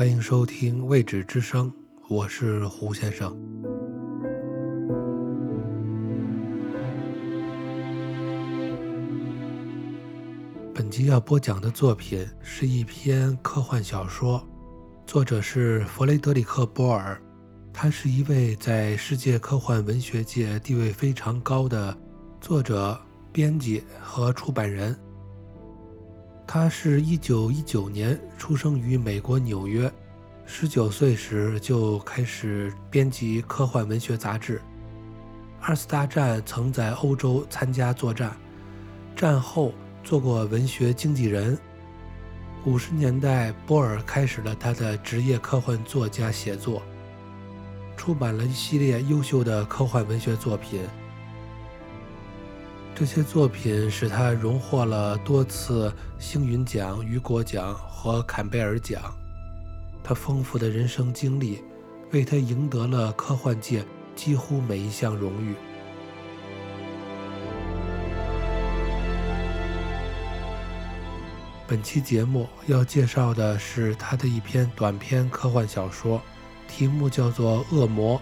欢迎收听《未知之声》，我是胡先生。本集要播讲的作品是一篇科幻小说，作者是弗雷德里克·波尔，他是一位在世界科幻文学界地位非常高的作者、编辑和出版人。他是一九一九年出生于美国纽约，十九岁时就开始编辑科幻文学杂志。二次大战曾在欧洲参加作战，战后做过文学经纪人。五十年代，波尔开始了他的职业科幻作家写作，出版了一系列优秀的科幻文学作品。这些作品使他荣获了多次星云奖、雨果奖和坎贝尔奖。他丰富的人生经历为他赢得了科幻界几乎每一项荣誉。本期节目要介绍的是他的一篇短篇科幻小说，题目叫做《恶魔》。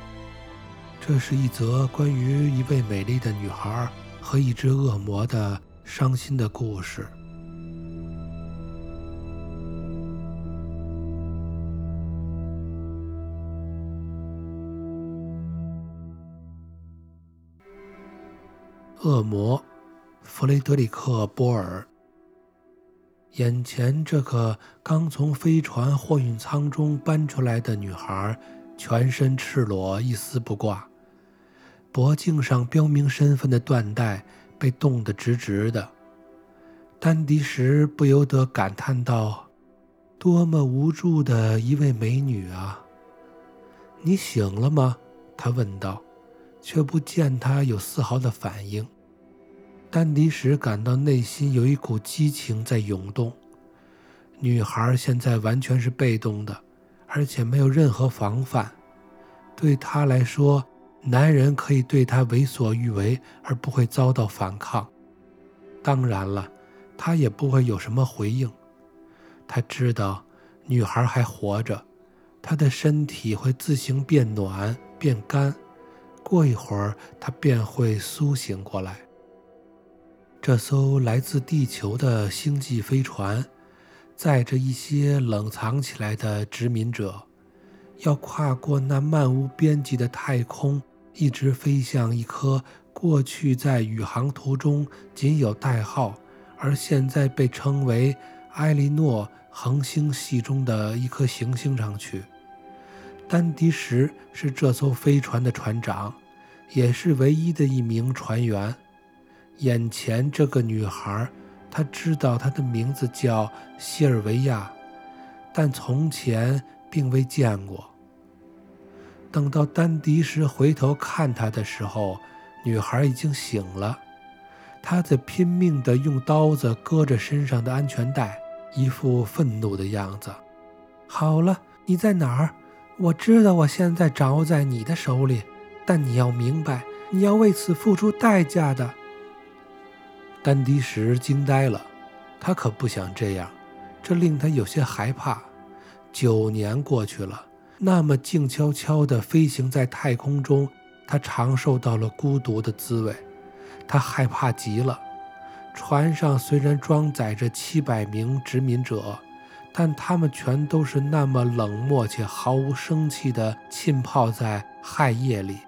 这是一则关于一位美丽的女孩。和一只恶魔的伤心的故事。恶魔，弗雷德里克·波尔。眼前这个刚从飞船货运舱中搬出来的女孩，全身赤裸，一丝不挂。脖颈上标明身份的缎带被冻得直直的，丹迪什不由得感叹道：“多么无助的一位美女啊！”“你醒了吗？”他问道，却不见她有丝毫的反应。丹迪什感到内心有一股激情在涌动。女孩现在完全是被动的，而且没有任何防范，对她来说。男人可以对她为所欲为，而不会遭到反抗。当然了，他也不会有什么回应。他知道女孩还活着，她的身体会自行变暖变干，过一会儿她便会苏醒过来。这艘来自地球的星际飞船，载着一些冷藏起来的殖民者，要跨过那漫无边际的太空。一直飞向一颗过去在宇航途中仅有代号，而现在被称为埃莉诺恒星系中的一颗行星上去。丹迪什是这艘飞船的船长，也是唯一的一名船员。眼前这个女孩，他知道她的名字叫西尔维亚，但从前并未见过。等到丹迪什回头看他的时候，女孩已经醒了。她在拼命地用刀子割着身上的安全带，一副愤怒的样子。好了，你在哪儿？我知道我现在掌握在你的手里，但你要明白，你要为此付出代价的。丹迪什惊呆了，他可不想这样，这令他有些害怕。九年过去了。那么静悄悄地飞行在太空中，他尝受到了孤独的滋味，他害怕极了。船上虽然装载着七百名殖民者，但他们全都是那么冷漠且毫无生气地浸泡在亥夜里。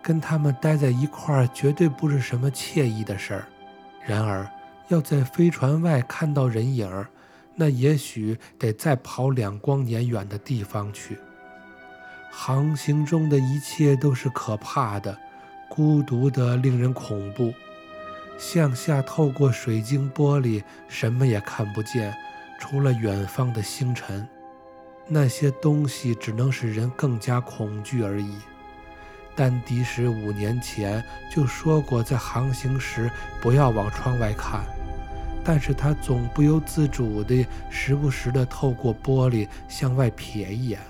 跟他们待在一块儿绝对不是什么惬意的事儿。然而，要在飞船外看到人影儿。那也许得再跑两光年远的地方去。航行中的一切都是可怕的、孤独的，令人恐怖。向下透过水晶玻璃，什么也看不见，除了远方的星辰。那些东西只能使人更加恐惧而已。丹迪什五年前就说过，在航行时不要往窗外看。但是他总不由自主地时不时地透过玻璃向外瞥一眼，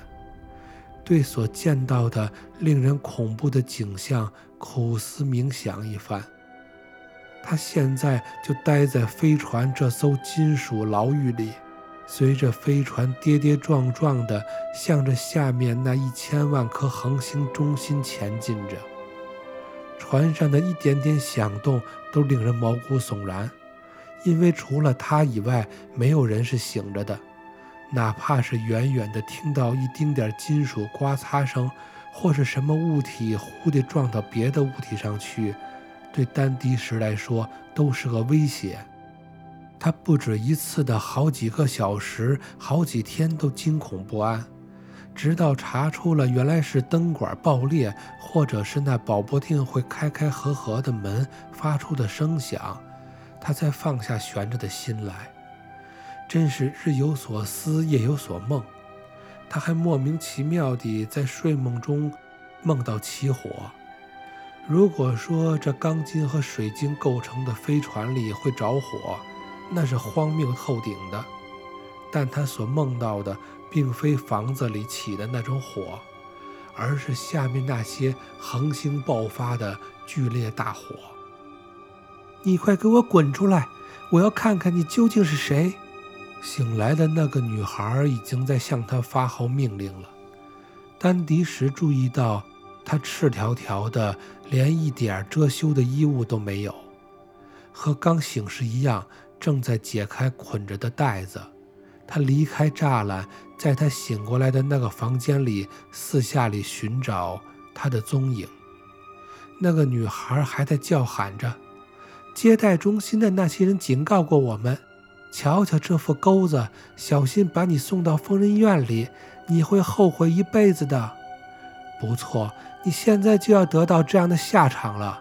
对所见到的令人恐怖的景象苦思冥想一番。他现在就待在飞船这艘金属牢狱里，随着飞船跌跌撞撞地向着下面那一千万颗恒星中心前进着。船上的一点点响动都令人毛骨悚然，因为除了他以外，没有人是醒着的。哪怕是远远的听到一丁点金属刮擦声，或是什么物体忽地撞到别的物体上去，对丹迪什来说都是个威胁。他不止一次的好几个小时、好几天都惊恐不安，直到查出了原来是灯管爆裂，或者是那保博厅会开开合合的门发出的声响，他才放下悬着的心来。真是日有所思，夜有所梦。他还莫名其妙地在睡梦中梦到起火。如果说这钢筋和水晶构成的飞船里会着火，那是荒谬透顶的。但他所梦到的并非房子里起的那种火，而是下面那些恒星爆发的剧烈大火。你快给我滚出来！我要看看你究竟是谁。醒来的那个女孩已经在向他发号命令了。丹迪什注意到，她赤条条的，连一点遮羞的衣物都没有，和刚醒时一样，正在解开捆着的带子。他离开栅栏，在他醒过来的那个房间里四下里寻找他的踪影。那个女孩还在叫喊着：“接待中心的那些人警告过我们。”瞧瞧这副钩子，小心把你送到疯人院里，你会后悔一辈子的。不错，你现在就要得到这样的下场了。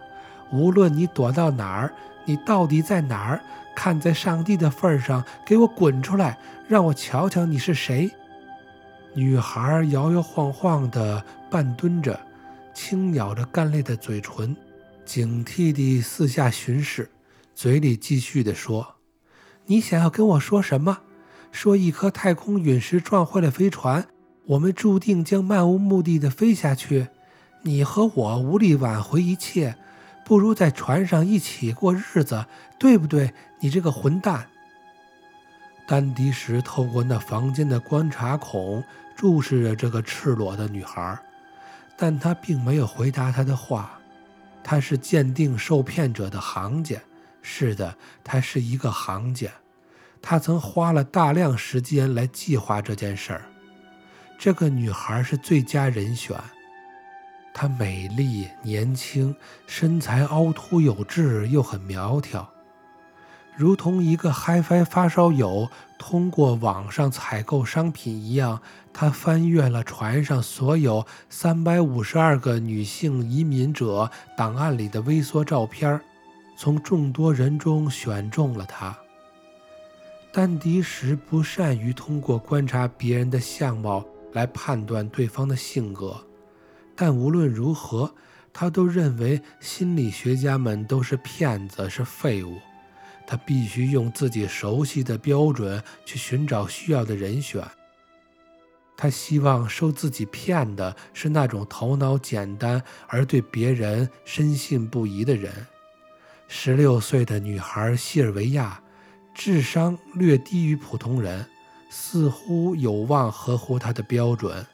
无论你躲到哪儿，你到底在哪儿？看在上帝的份上，给我滚出来，让我瞧瞧你是谁。女孩摇摇晃晃地半蹲着，轻咬着干裂的嘴唇，警惕地四下巡视，嘴里继续地说。你想要跟我说什么？说一颗太空陨石撞坏了飞船，我们注定将漫无目的地飞下去。你和我无力挽回一切，不如在船上一起过日子，对不对？你这个混蛋！丹迪什透过那房间的观察孔注视着这个赤裸的女孩，但他并没有回答她的话。他是鉴定受骗者的行家。是的，他是一个行家，他曾花了大量时间来计划这件事儿。这个女孩是最佳人选，她美丽、年轻，身材凹凸有致，又很苗条，如同一个嗨翻发烧友通过网上采购商品一样。他翻阅了船上所有三百五十二个女性移民者档案里的微缩照片。从众多人中选中了他。丹迪什不善于通过观察别人的相貌来判断对方的性格，但无论如何，他都认为心理学家们都是骗子，是废物。他必须用自己熟悉的标准去寻找需要的人选。他希望受自己骗的是那种头脑简单而对别人深信不疑的人。十六岁的女孩西尔维亚，智商略低于普通人，似乎有望合乎她的标准。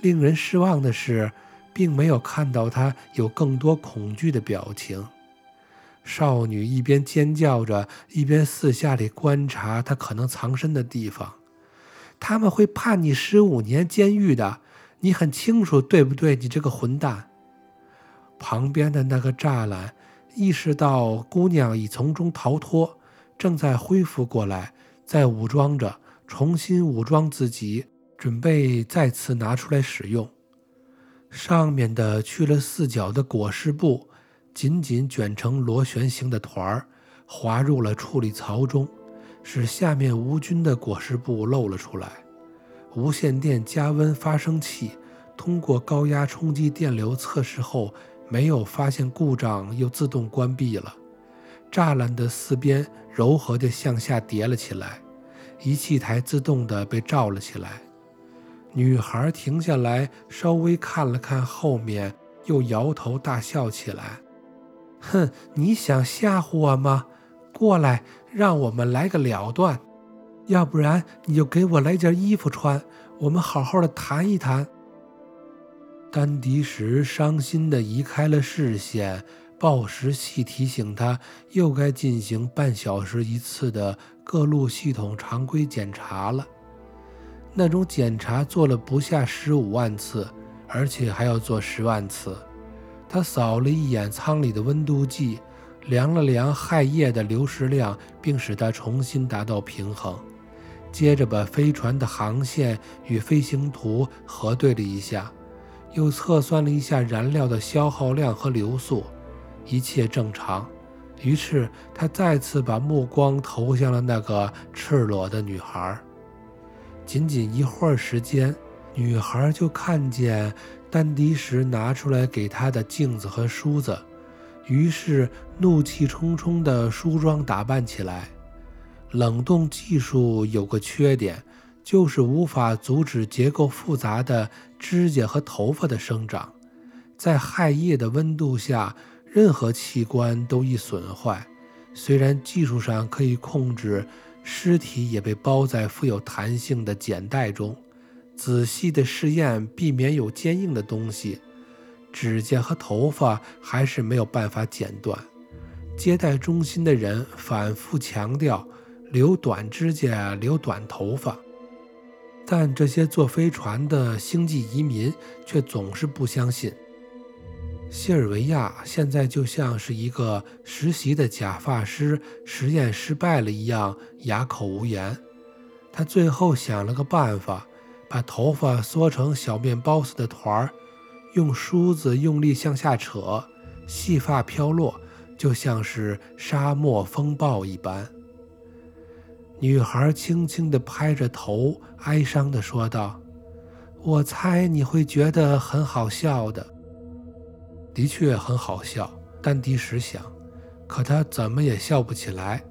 令人失望的是，并没有看到她有更多恐惧的表情。少女一边尖叫着，一边四下里观察她可能藏身的地方。他们会判你十五年监狱的，你很清楚，对不对？你这个混蛋！旁边的那个栅栏。意识到姑娘已从中逃脱，正在恢复过来，在武装着，重新武装自己，准备再次拿出来使用。上面的去了四角的裹尸布，紧紧卷成螺旋形的团儿，滑入了处理槽中，使下面无菌的裹尸布露了出来。无线电加温发生器通过高压冲击电流测试后。没有发现故障，又自动关闭了。栅栏的四边柔和地向下叠了起来，仪器台自动地被罩了起来。女孩停下来，稍微看了看后面，又摇头大笑起来。“哼，你想吓唬我吗？过来，让我们来个了断。”要不然你就给我来件衣服穿，我们好好的谈一谈。”丹迪什伤心地移开了视线，报时器提醒他又该进行半小时一次的各路系统常规检查了。那种检查做了不下十五万次，而且还要做十万次。他扫了一眼舱里的温度计，量了量氦液的流失量，并使它重新达到平衡。接着把飞船的航线与飞行图核对了一下。又测算了一下燃料的消耗量和流速，一切正常。于是他再次把目光投向了那个赤裸的女孩。仅仅一会儿时间，女孩就看见丹迪什拿出来给他的镜子和梳子，于是怒气冲冲地梳妆打扮起来。冷冻技术有个缺点。就是无法阻止结构复杂的指甲和头发的生长，在氦液的温度下，任何器官都易损坏。虽然技术上可以控制，尸体也被包在富有弹性的茧袋中。仔细的试验避免有坚硬的东西，指甲和头发还是没有办法剪断。接待中心的人反复强调：留短指甲，留短头发。但这些坐飞船的星际移民却总是不相信。西尔维亚现在就像是一个实习的假发师，实验失败了一样，哑口无言。他最后想了个办法，把头发缩成小面包似的团儿，用梳子用力向下扯，细发飘落，就像是沙漠风暴一般。女孩轻轻地拍着头，哀伤地说道：“我猜你会觉得很好笑的。的确很好笑。”丹迪时想，可他怎么也笑不起来。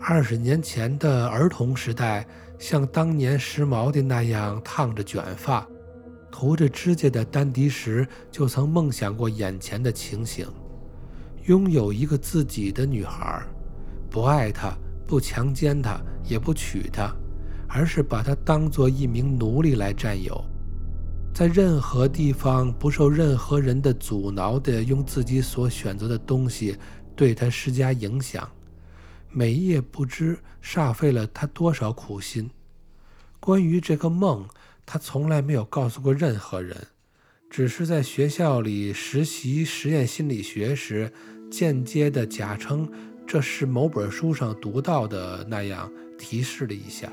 二十年前的儿童时代，像当年时髦的那样烫着卷发、涂着指甲的丹迪什，就曾梦想过眼前的情形：拥有一个自己的女孩，不爱她。不强奸她，也不娶她，而是把她当做一名奴隶来占有，在任何地方不受任何人的阻挠的用自己所选择的东西对她施加影响，每夜不知煞费了他多少苦心。关于这个梦，他从来没有告诉过任何人，只是在学校里实习实验心理学时，间接的假称。这是某本书上读到的那样提示了一下。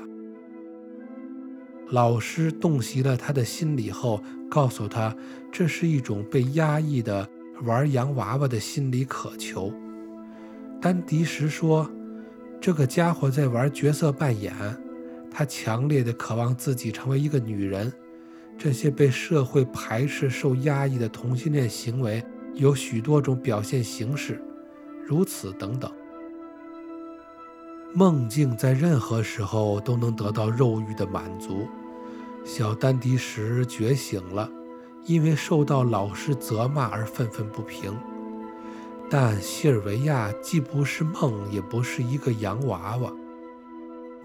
老师洞悉了他的心理后，告诉他这是一种被压抑的玩洋娃娃的心理渴求。丹迪什说：“这个家伙在玩角色扮演，他强烈的渴望自己成为一个女人。这些被社会排斥、受压抑的同性恋行为有许多种表现形式，如此等等。”梦境在任何时候都能得到肉欲的满足。小丹迪什觉醒了，因为受到老师责骂而愤愤不平。但西尔维亚既不是梦，也不是一个洋娃娃。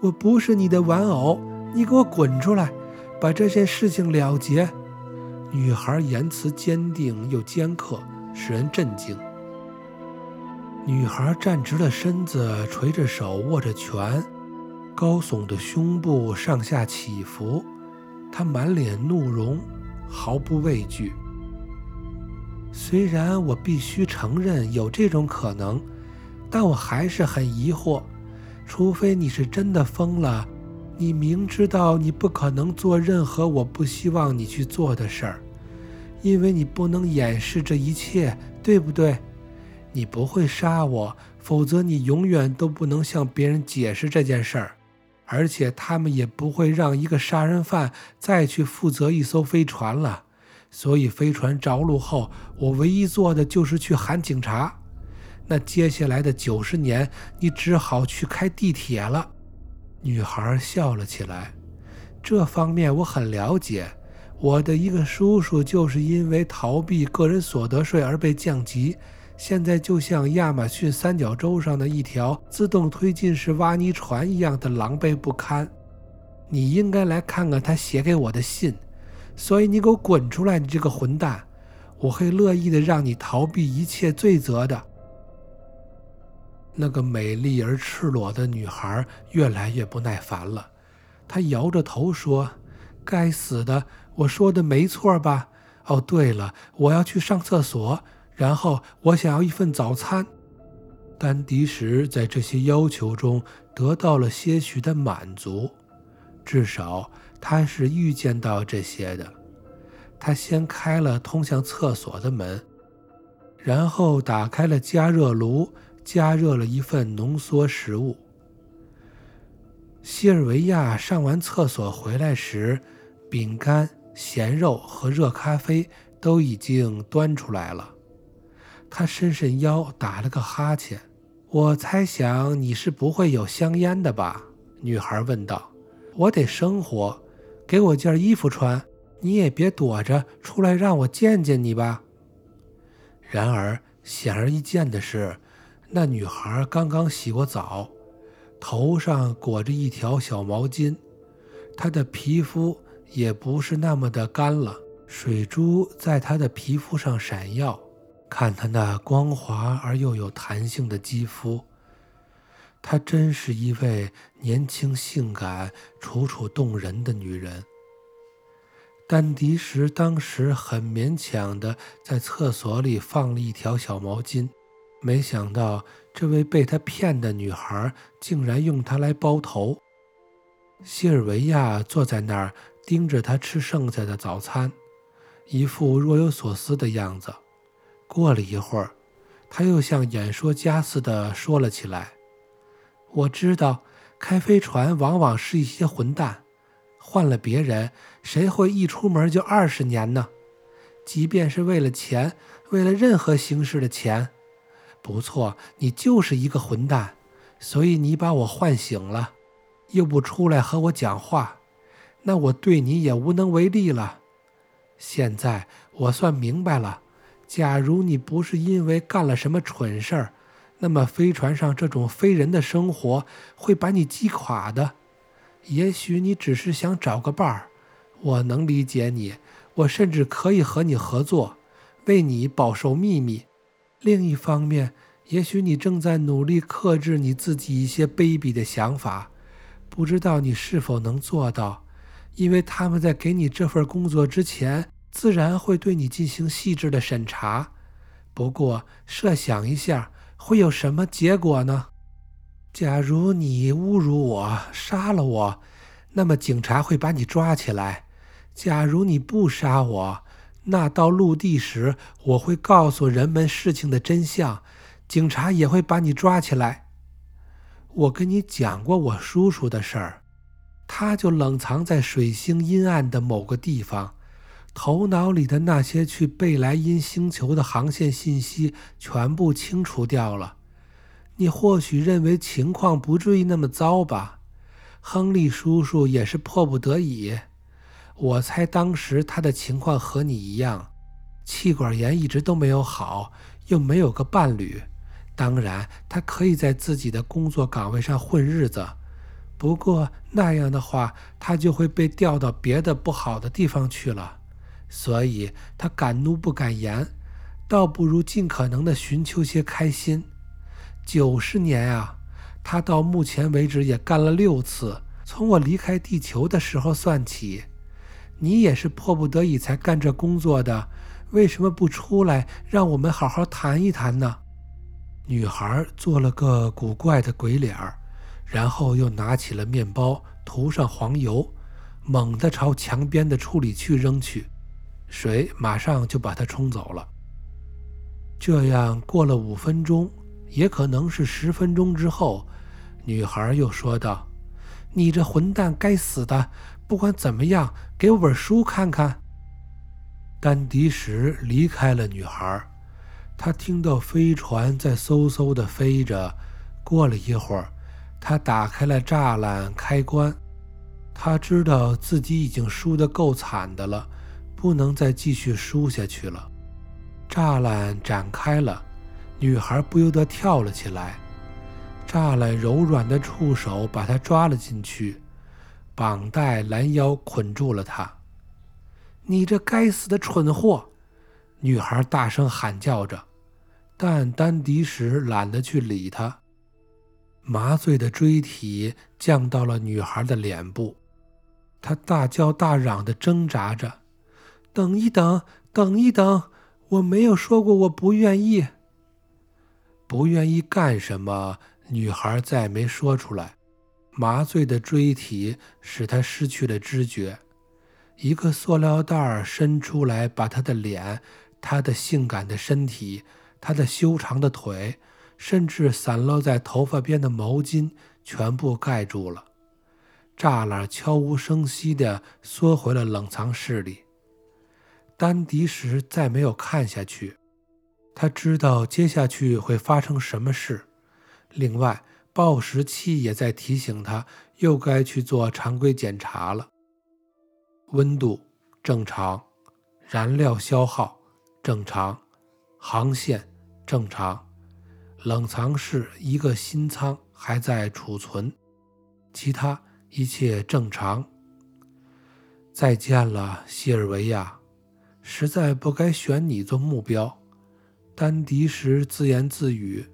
我不是你的玩偶，你给我滚出来，把这件事情了结。女孩言辞坚定又尖刻，使人震惊。女孩站直了身子，垂着手，握着拳，高耸的胸部上下起伏。她满脸怒容，毫不畏惧。虽然我必须承认有这种可能，但我还是很疑惑。除非你是真的疯了，你明知道你不可能做任何我不希望你去做的事儿，因为你不能掩饰这一切，对不对？你不会杀我，否则你永远都不能向别人解释这件事儿，而且他们也不会让一个杀人犯再去负责一艘飞船了。所以飞船着陆后，我唯一做的就是去喊警察。那接下来的九十年，你只好去开地铁了。女孩笑了起来。这方面我很了解。我的一个叔叔就是因为逃避个人所得税而被降级。现在就像亚马逊三角洲上的一条自动推进式挖泥船一样的狼狈不堪。你应该来看看他写给我的信，所以你给我滚出来！你这个混蛋，我会乐意的让你逃避一切罪责的。那个美丽而赤裸的女孩越来越不耐烦了，她摇着头说：“该死的，我说的没错吧？哦，对了，我要去上厕所，然后我想要一份早餐。”丹迪什在这些要求中得到了些许的满足，至少他是预见到这些的。他先开了通向厕所的门，然后打开了加热炉。加热了一份浓缩食物。西尔维亚上完厕所回来时，饼干、咸肉和热咖啡都已经端出来了。他伸伸腰，打了个哈欠。我猜想你是不会有香烟的吧？女孩问道。我得生活，给我件衣服穿。你也别躲着出来，让我见见你吧。然而，显而易见的是。那女孩刚刚洗过澡，头上裹着一条小毛巾，她的皮肤也不是那么的干了，水珠在她的皮肤上闪耀。看她那光滑而又有弹性的肌肤，她真是一位年轻、性感、楚楚动人的女人。丹迪什当时很勉强地在厕所里放了一条小毛巾。没想到，这位被他骗的女孩竟然用它来包头。西尔维亚坐在那儿，盯着他吃剩下的早餐，一副若有所思的样子。过了一会儿，他又像演说家似的说了起来：“我知道，开飞船往往是一些混蛋。换了别人，谁会一出门就二十年呢？即便是为了钱，为了任何形式的钱。”不错，你就是一个混蛋，所以你把我唤醒了，又不出来和我讲话，那我对你也无能为力了。现在我算明白了，假如你不是因为干了什么蠢事儿，那么飞船上这种非人的生活会把你击垮的。也许你只是想找个伴儿，我能理解你，我甚至可以和你合作，为你保守秘密。另一方面，也许你正在努力克制你自己一些卑鄙的想法，不知道你是否能做到，因为他们在给你这份工作之前，自然会对你进行细致的审查。不过，设想一下，会有什么结果呢？假如你侮辱我、杀了我，那么警察会把你抓起来；假如你不杀我，那到陆地时，我会告诉人们事情的真相，警察也会把你抓起来。我跟你讲过我叔叔的事儿，他就冷藏在水星阴暗的某个地方，头脑里的那些去贝莱因星球的航线信息全部清除掉了。你或许认为情况不至于那么糟吧？亨利叔叔也是迫不得已。我猜当时他的情况和你一样，气管炎一直都没有好，又没有个伴侣。当然，他可以在自己的工作岗位上混日子，不过那样的话，他就会被调到别的不好的地方去了。所以他敢怒不敢言，倒不如尽可能的寻求些开心。九十年啊，他到目前为止也干了六次，从我离开地球的时候算起。你也是迫不得已才干这工作的，为什么不出来让我们好好谈一谈呢？女孩做了个古怪的鬼脸儿，然后又拿起了面包，涂上黄油，猛地朝墙边的处理区扔去，水马上就把它冲走了。这样过了五分钟，也可能是十分钟之后，女孩又说道：“你这混蛋，该死的！”不管怎么样，给我本书看看。丹迪什离开了女孩，他听到飞船在嗖嗖地飞着。过了一会儿，他打开了栅栏开关。他知道自己已经输得够惨的了，不能再继续输下去了。栅栏展开了，女孩不由得跳了起来。栅栏柔软的触手把她抓了进去，绑带拦腰捆住了她。你这该死的蠢货！女孩大声喊叫着，但丹迪什懒得去理她。麻醉的锥体降到了女孩的脸部，她大叫大嚷地挣扎着：“等一等，等一等！我没有说过我不愿意。不愿意干什么？”女孩再没说出来。麻醉的锥体使她失去了知觉。一个塑料袋伸出来，把她的脸、她的性感的身体、她的修长的腿。甚至散落在头发边的毛巾全部盖住了。栅栏悄无声息地缩回了冷藏室里。丹迪什再没有看下去，他知道接下去会发生什么事。另外，报时器也在提醒他，又该去做常规检查了。温度正常，燃料消耗正常，航线正常。冷藏室一个新仓还在储存，其他一切正常。再见了，西尔维亚，实在不该选你做目标。丹迪什自言自语。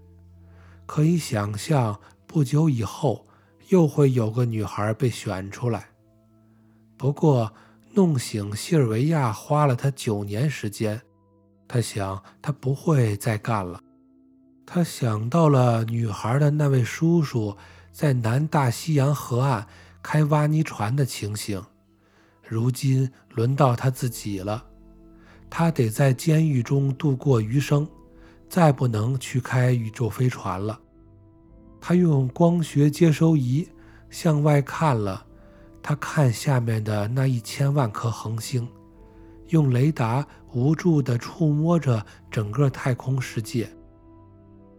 可以想象，不久以后又会有个女孩被选出来。不过，弄醒西尔维亚花了他九年时间。他想，他不会再干了。他想到了女孩的那位叔叔在南大西洋河岸开挖泥船的情形，如今轮到他自己了。他得在监狱中度过余生，再不能去开宇宙飞船了。他用光学接收仪向外看了，他看下面的那一千万颗恒星，用雷达无助地触摸着整个太空世界。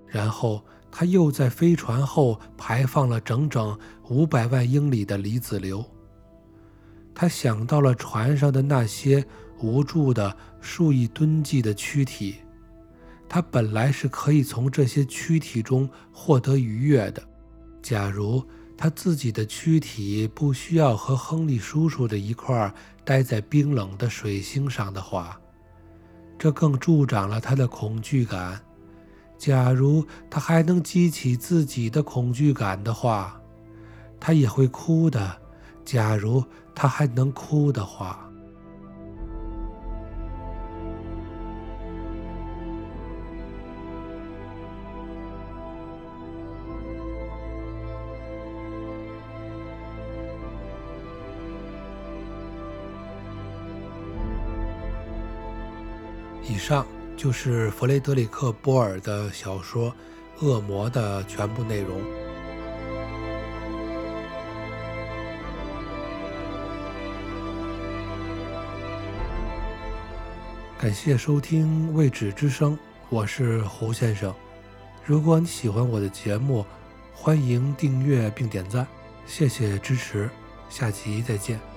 然后他又在飞船后排放了整整五百万英里的离子流。他想到了船上的那些无助的数以吨计的躯体，他本来是可以从这些躯体中获得愉悦的。假如他自己的躯体不需要和亨利叔叔的一块待在冰冷的水星上的话，这更助长了他的恐惧感。假如他还能激起自己的恐惧感的话，他也会哭的。假如他还能哭的话。以上。就是弗雷德里克·波尔的小说《恶魔》的全部内容。感谢收听《未知之声》，我是胡先生。如果你喜欢我的节目，欢迎订阅并点赞，谢谢支持。下集再见。